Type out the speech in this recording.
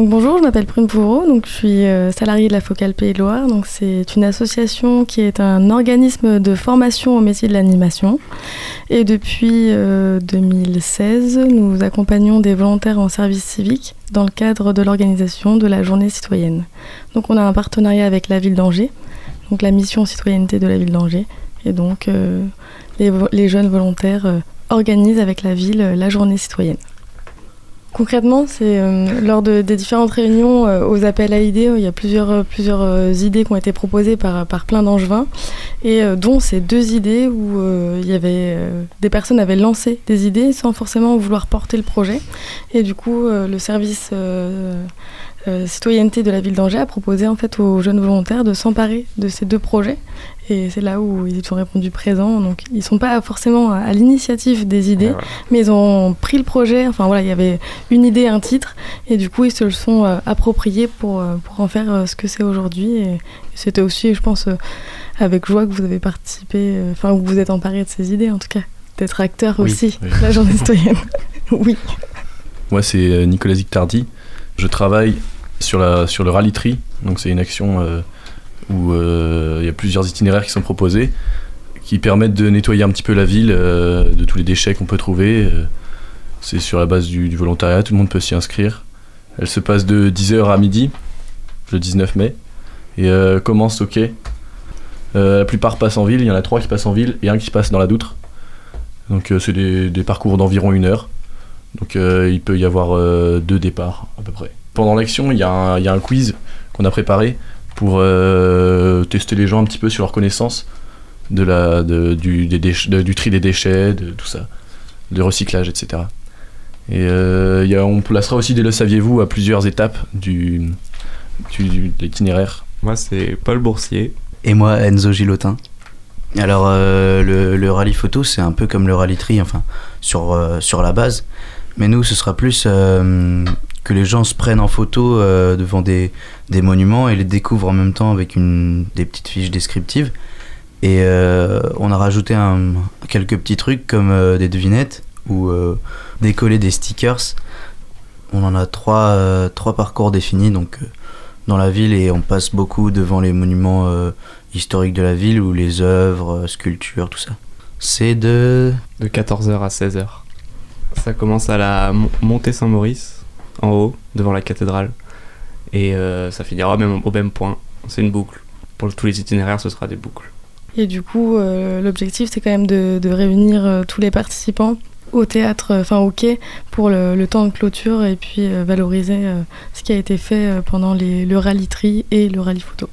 Bonjour, je m'appelle Prune Pourreau, donc je suis euh, salariée de la Focale Pays de Loire. Donc c'est une association qui est un organisme de formation au métier de l'animation. Et depuis 2016, euh, nous accompagnons des volontaires en service civique dans le cadre de l'organisation de la journée citoyenne. Donc on a un partenariat avec la ville d'Angers, donc la mission citoyenneté de la ville d'Angers. Et donc euh, les, jeunes volontaires organisent avec la ville la journée citoyenne. Concrètement, c'est euh, lors des différentes réunions euh, aux appels à idées, il y a plusieurs, euh, idées qui ont été proposées par, par plein d'angevins, et dont ces deux idées où il y avait des personnes avaient lancé des idées sans forcément vouloir porter le projet, et du coup le service citoyenneté de la ville d'Angers a proposé en fait aux jeunes volontaires de s'emparer de ces deux projets et c'est là où ils ont répondu présent. Donc ils sont pas forcément à l'initiative des idées, mais ils ont pris le projet. Enfin voilà, il y avait une idée, un titre, et du coup ils se le sont euh, appropriés pour, euh, pour en faire euh, ce que c'est aujourd'hui. Et, c'était aussi, je pense, avec joie que vous avez participé, enfin que vous êtes emparé de ces idées en tout cas, d'être acteur aussi la journée citoyenne. oui. Moi c'est Nicolas Zictardi. Je travaille sur, la, sur le rallye tri, donc c'est une action où euh, il y a plusieurs itinéraires qui sont proposés qui permettent de nettoyer un petit peu la ville euh, de tous les déchets qu'on peut trouver. Euh, c'est sur la base du, volontariat, tout le monde peut s'y inscrire. Elle se passe de 10h à midi, le 19 mai, et commence au la plupart passent en ville, il y en a trois qui passent en ville et un qui passe dans la Doutre. Donc c'est des, parcours d'environ une heure. Donc il peut y avoir deux départs à peu près. Pendant l'action, il y, y, a un quiz qu'on a préparé pour euh, tester les gens un petit peu sur leur connaissance de la, du, du tri des déchets, de tout ça, de recyclage, etc. Et euh, y a, on placera aussi des Le Saviez-vous à plusieurs étapes du, du, de l'itinéraire. Moi, c'est Paul Boursier. Et moi, Enzo Gilotin. Alors, euh, le, le, rallye photo, c'est un peu comme le rallye tri, enfin, sur, euh, sur la base. Mais nous, ce sera plus que les gens se prennent en photo euh, devant des, des, monuments et les découvrent en même temps avec une, des petites fiches descriptives. Et euh, on a rajouté un, quelques petits trucs comme euh, des devinettes ou décoller des stickers. On en a trois, trois parcours définis donc, dans la ville et on passe beaucoup devant les monuments historiques de la ville ou les œuvres, sculptures, tout ça. C'est de... De 14h à 16h. Ça commence à la montée Saint-Maurice en haut, devant la cathédrale. Et euh, ça finira même au même point. C'est une boucle. Pour tous les itinéraires, ce sera des boucles. Et du coup, euh, l'objectif, c'est quand même de, réunir euh, tous les participants au théâtre, enfin au quai, pour le, temps de clôture et puis valoriser ce qui a été fait pendant le rallye tri et le rallye photo.